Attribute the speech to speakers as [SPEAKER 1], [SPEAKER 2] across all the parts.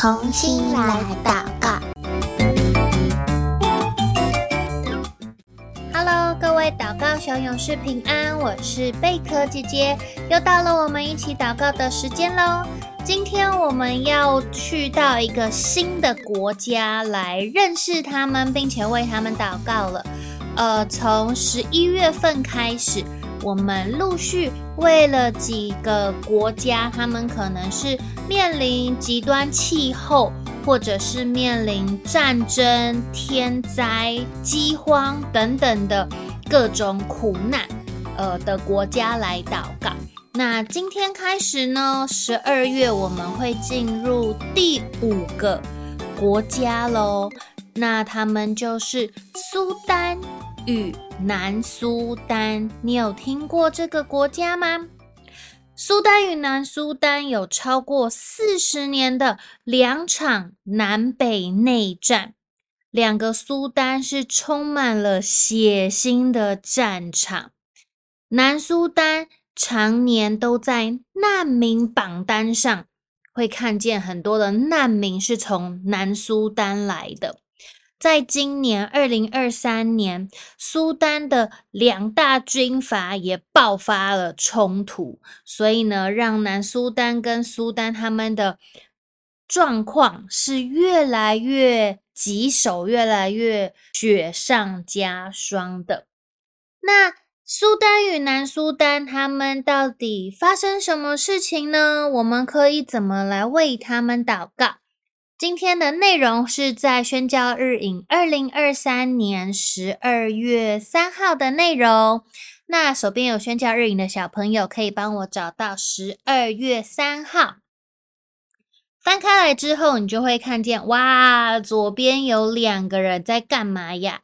[SPEAKER 1] 重新来祷告。Hello，各位祷告小勇士平安，我是贝壳姐姐，又到了我们一起祷告的时间喽。今天我们要去到一个新的国家来认识他们，并且为他们祷告了。呃，从十一月份开始。我们陆续为了几个国家，他们可能是面临极端气候，或者是面临战争、天灾、饥荒等等的各种苦难，呃的国家来祷告。那今天开始呢，十二月我们会进入第五个国家喽。那他们就是苏丹与南苏丹，你有听过这个国家吗？苏丹与南苏丹有超过四十年的两场南北内战，两个苏丹是充满了血腥的战场。南苏丹常年都在难民榜单上，会看见很多的难民是从南苏丹来的。在今年二零二三年，苏丹的两大军阀也爆发了冲突，所以呢，让南苏丹跟苏丹他们的状况是越来越棘手，越来越雪上加霜的。那苏丹与南苏丹他们到底发生什么事情呢？我们可以怎么来为他们祷告？今天的内容是在宣教日影二零二三年十二月三号的内容。那手边有宣教日影的小朋友，可以帮我找到十二月三号。翻开来之后，你就会看见，哇，左边有两个人在干嘛呀？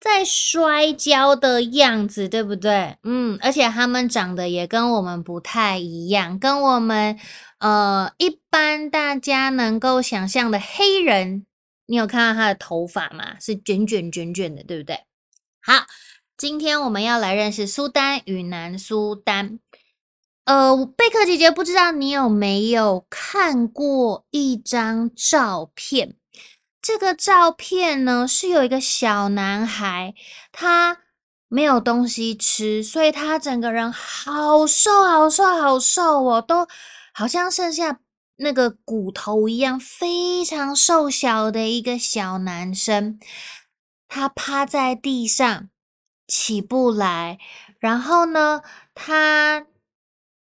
[SPEAKER 1] 在摔跤的样子，对不对？嗯，而且他们长得也跟我们不太一样，跟我们。呃，一般大家能够想象的黑人，你有看到他的头发吗？是卷卷卷卷的，对不对？好，今天我们要来认识苏丹与南苏丹。呃，贝克姐姐不知道你有没有看过一张照片？这个照片呢，是有一个小男孩，他没有东西吃，所以他整个人好瘦，好瘦，好瘦哦，都。好像剩下那个骨头一样，非常瘦小的一个小男生，他趴在地上起不来，然后呢，他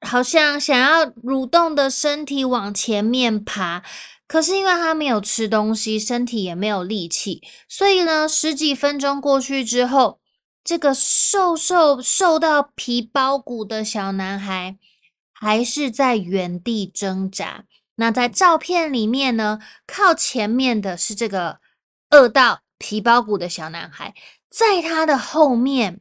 [SPEAKER 1] 好像想要蠕动的身体往前面爬，可是因为他没有吃东西，身体也没有力气，所以呢，十几分钟过去之后，这个瘦瘦瘦到皮包骨的小男孩。还是在原地挣扎。那在照片里面呢，靠前面的是这个饿到皮包骨的小男孩，在他的后面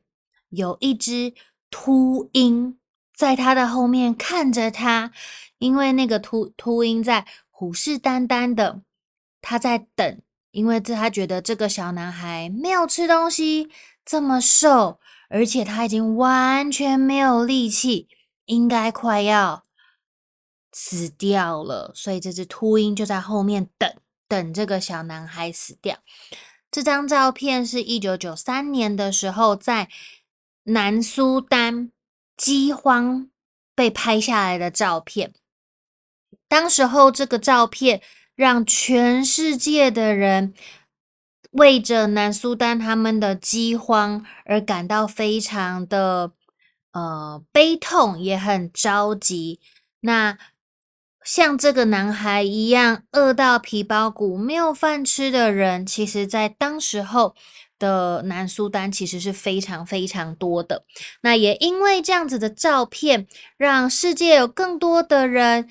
[SPEAKER 1] 有一只秃鹰，在他的后面看着他，因为那个秃秃鹰在虎视眈眈的，他在等，因为这他觉得这个小男孩没有吃东西，这么瘦，而且他已经完全没有力气。应该快要死掉了，所以这只秃鹰就在后面等，等这个小男孩死掉。这张照片是一九九三年的时候，在南苏丹饥荒被拍下来的照片。当时候，这个照片让全世界的人为着南苏丹他们的饥荒而感到非常的。呃，悲痛也很着急。那像这个男孩一样饿到皮包骨、没有饭吃的人，其实在当时候的南苏丹其实是非常非常多的。那也因为这样子的照片，让世界有更多的人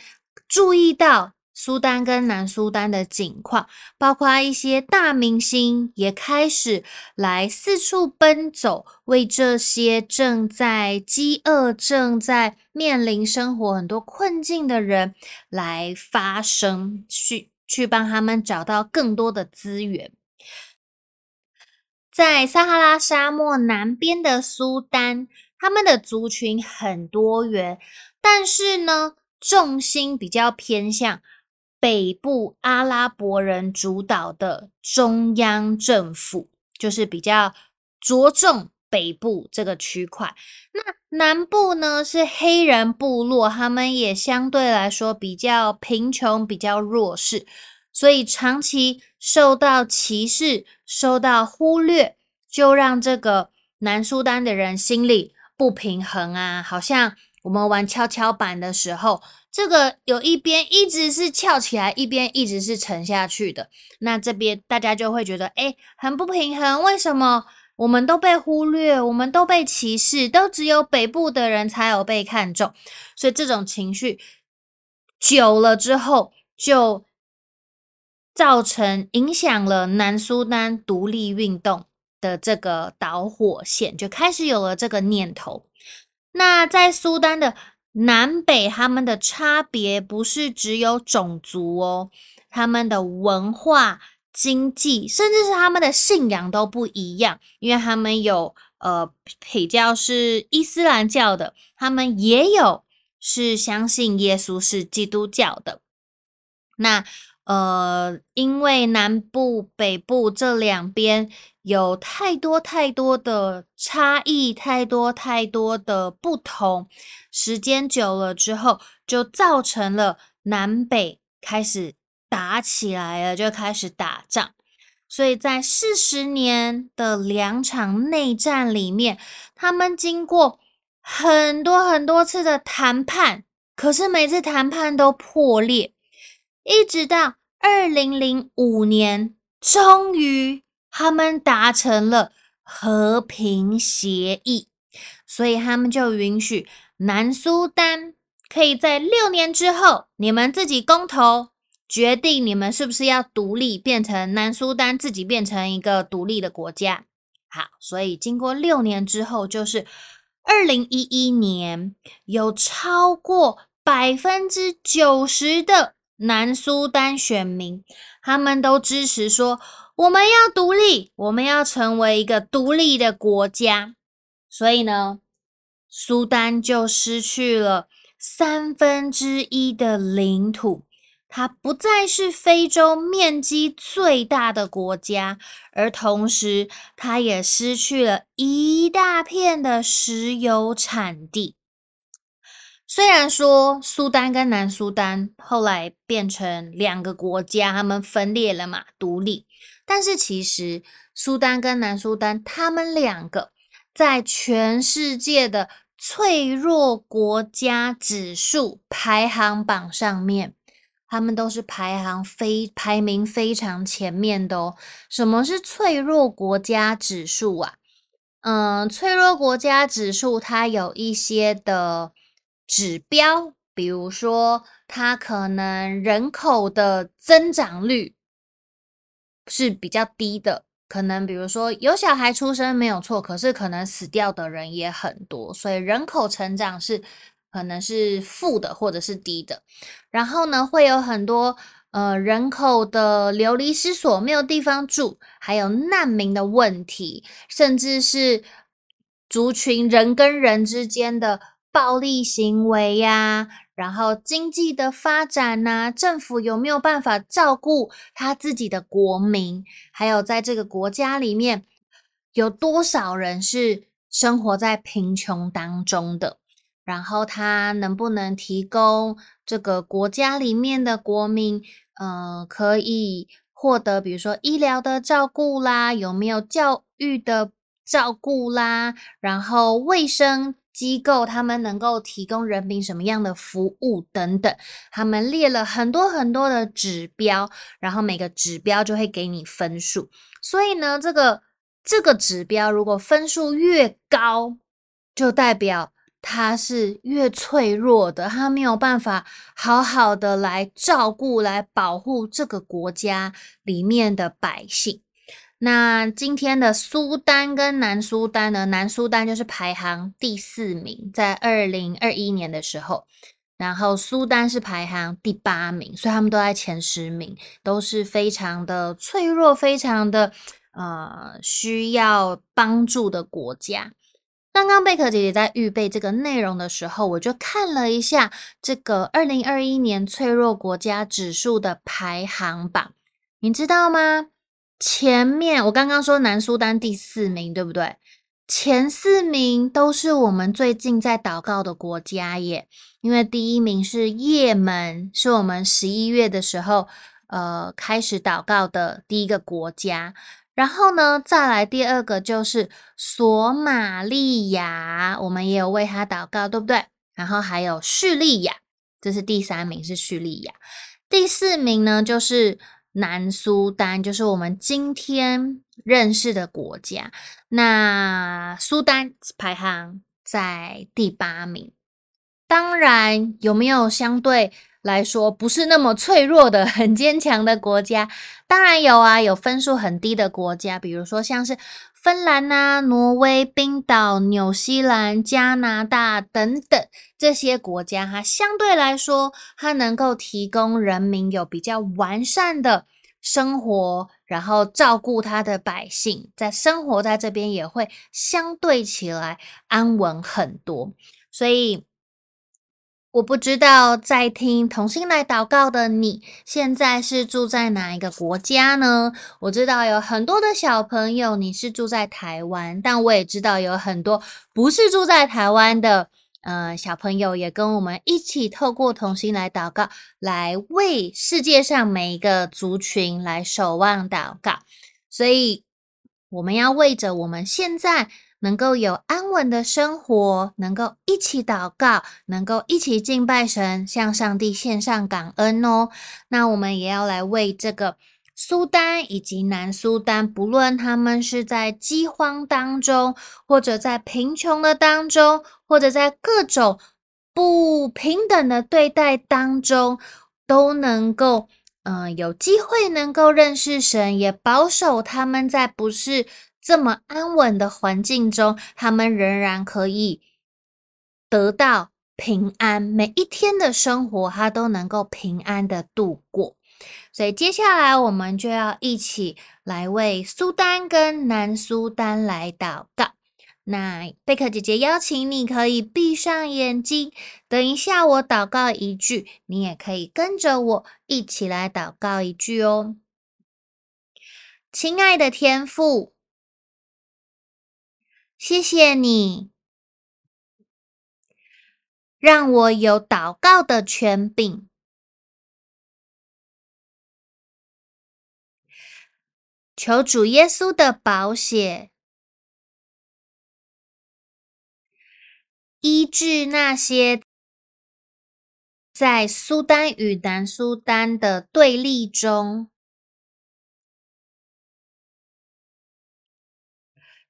[SPEAKER 1] 注意到。苏丹跟南苏丹的景况，包括一些大明星也开始来四处奔走，为这些正在饥饿、正在面临生活很多困境的人来发声，去去帮他们找到更多的资源。在撒哈拉沙漠南边的苏丹，他们的族群很多元，但是呢，重心比较偏向。北部阿拉伯人主导的中央政府，就是比较着重北部这个区块。那南部呢，是黑人部落，他们也相对来说比较贫穷，比较弱势，所以长期受到歧视、受到忽略，就让这个南苏丹的人心里不平衡啊，好像我们玩跷跷板的时候。这个有一边一直是翘起来，一边一直是沉下去的，那这边大家就会觉得，哎，很不平衡。为什么我们都被忽略，我们都被歧视，都只有北部的人才有被看重？所以这种情绪久了之后，就造成影响了南苏丹独立运动的这个导火线，就开始有了这个念头。那在苏丹的。南北他们的差别不是只有种族哦，他们的文化、经济，甚至是他们的信仰都不一样。因为他们有呃比较是伊斯兰教的，他们也有是相信耶稣是基督教的。那呃，因为南部、北部这两边有太多太多的差异，太多太多的不同。时间久了之后，就造成了南北开始打起来了，就开始打仗。所以在四十年的两场内战里面，他们经过很多很多次的谈判，可是每次谈判都破裂，一直到二零零五年，终于他们达成了和平协议，所以他们就允许。南苏丹可以在六年之后，你们自己公投决定，你们是不是要独立，变成南苏丹自己变成一个独立的国家。好，所以经过六年之后，就是二零一一年，有超过百分之九十的南苏丹选民，他们都支持说，我们要独立，我们要成为一个独立的国家。所以呢，苏丹就失去了三分之一的领土，它不再是非洲面积最大的国家，而同时，它也失去了一大片的石油产地。虽然说苏丹跟南苏丹后来变成两个国家，他们分裂了嘛，独立，但是其实苏丹跟南苏丹他们两个在全世界的脆弱国家指数排行榜上面，他们都是排行非排名非常前面的哦。什么是脆弱国家指数啊？嗯，脆弱国家指数它有一些的指标，比如说它可能人口的增长率是比较低的。可能比如说有小孩出生没有错，可是可能死掉的人也很多，所以人口成长是可能是负的或者是低的。然后呢，会有很多呃人口的流离失所，没有地方住，还有难民的问题，甚至是族群人跟人之间的暴力行为呀。然后经济的发展呐、政府有没有办法照顾他自己的国民？还有在这个国家里面，有多少人是生活在贫穷当中的？然后他能不能提供这个国家里面的国民，呃，可以获得比如说医疗的照顾啦，有没有教育的照顾啦？然后卫生。机构他们能够提供人民什么样的服务等等，他们列了很多很多的指标，然后每个指标就会给你分数。所以呢，这个这个指标如果分数越高，就代表它是越脆弱的，它没有办法好好的来照顾、来保护这个国家里面的百姓。那今天的苏丹跟南苏丹呢？南苏丹就是排行第四名，在二零二一年的时候，然后苏丹是排行第八名，所以他们都在前十名，都是非常的脆弱、非常的呃需要帮助的国家。刚刚贝壳姐姐在预备这个内容的时候，我就看了一下这个二零二一年脆弱国家指数的排行榜，你知道吗？前面我刚刚说南苏丹第四名，对不对？前四名都是我们最近在祷告的国家耶，因为第一名是也门，是我们十一月的时候呃开始祷告的第一个国家。然后呢，再来第二个就是索马利亚，我们也有为他祷告，对不对？然后还有叙利亚，这是第三名，是叙利亚。第四名呢，就是。南苏丹就是我们今天认识的国家，那苏丹排行在第八名。当然，有没有相对来说不是那么脆弱的、很坚强的国家？当然有啊，有分数很低的国家，比如说像是芬兰啊、挪威、冰岛、纽西兰、加拿大等等这些国家，哈，相对来说，它能够提供人民有比较完善的生活，然后照顾他的百姓，在生活在这边也会相对起来安稳很多，所以。我不知道在听同心来祷告的你，现在是住在哪一个国家呢？我知道有很多的小朋友你是住在台湾，但我也知道有很多不是住在台湾的，呃，小朋友也跟我们一起透过同心来祷告，来为世界上每一个族群来守望祷告。所以我们要为着我们现在。能够有安稳的生活，能够一起祷告，能够一起敬拜神，向上帝献上感恩哦。那我们也要来为这个苏丹以及南苏丹，不论他们是在饥荒当中，或者在贫穷的当中，或者在各种不平等的对待当中，都能够，嗯、有机会能够认识神，也保守他们在不是。这么安稳的环境中，他们仍然可以得到平安，每一天的生活他都能够平安的度过。所以接下来我们就要一起来为苏丹跟南苏丹来祷告。那贝克姐姐邀请你可以闭上眼睛，等一下我祷告一句，你也可以跟着我一起来祷告一句哦。亲爱的天父。谢谢你，让我有祷告的权柄。求主耶稣的宝血医治那些在苏丹与南苏丹的对立中。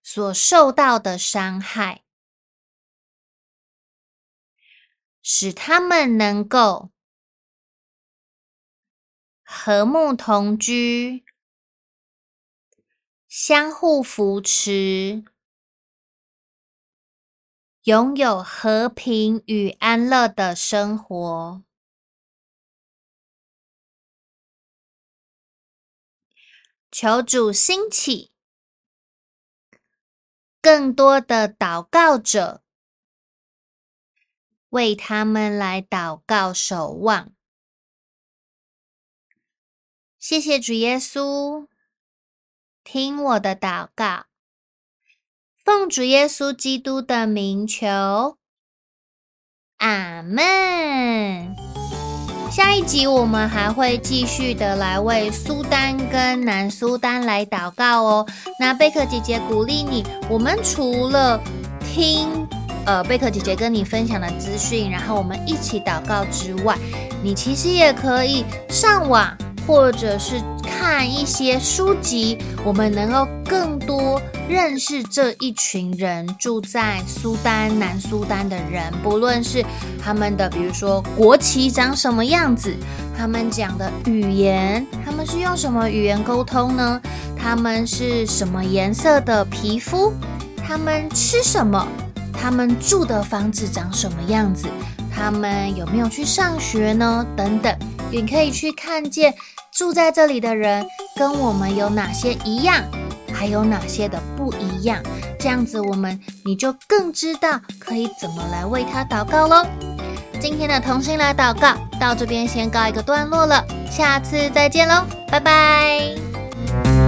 [SPEAKER 1] 所受到的伤害，使他们能够和睦同居，相互扶持，拥有和平与安乐的生活。求主兴起。更多的祷告者，为他们来祷告守望。谢谢主耶稣，听我的祷告，奉主耶稣基督的名求，阿门。下一集我们还会继续的来为苏丹跟南苏丹来祷告哦。那贝克姐姐鼓励你，我们除了听呃贝克姐姐跟你分享的资讯，然后我们一起祷告之外，你其实也可以上网或者是看一些书籍，我们能够更多认识这一群人住在苏丹、南苏丹的人，不论是他们的，比如说国旗长什么样子，他们讲的语言，他们是用什么语言沟通呢？他们是什么颜色的皮肤？他们吃什么？他们住的房子长什么样子？他们有没有去上学呢？等等，你可以去看见住在这里的人跟我们有哪些一样。还有哪些的不一样？这样子我们你就更知道可以怎么来为他祷告喽。今天的同心来祷告到这边先告一个段落了，下次再见喽，拜拜。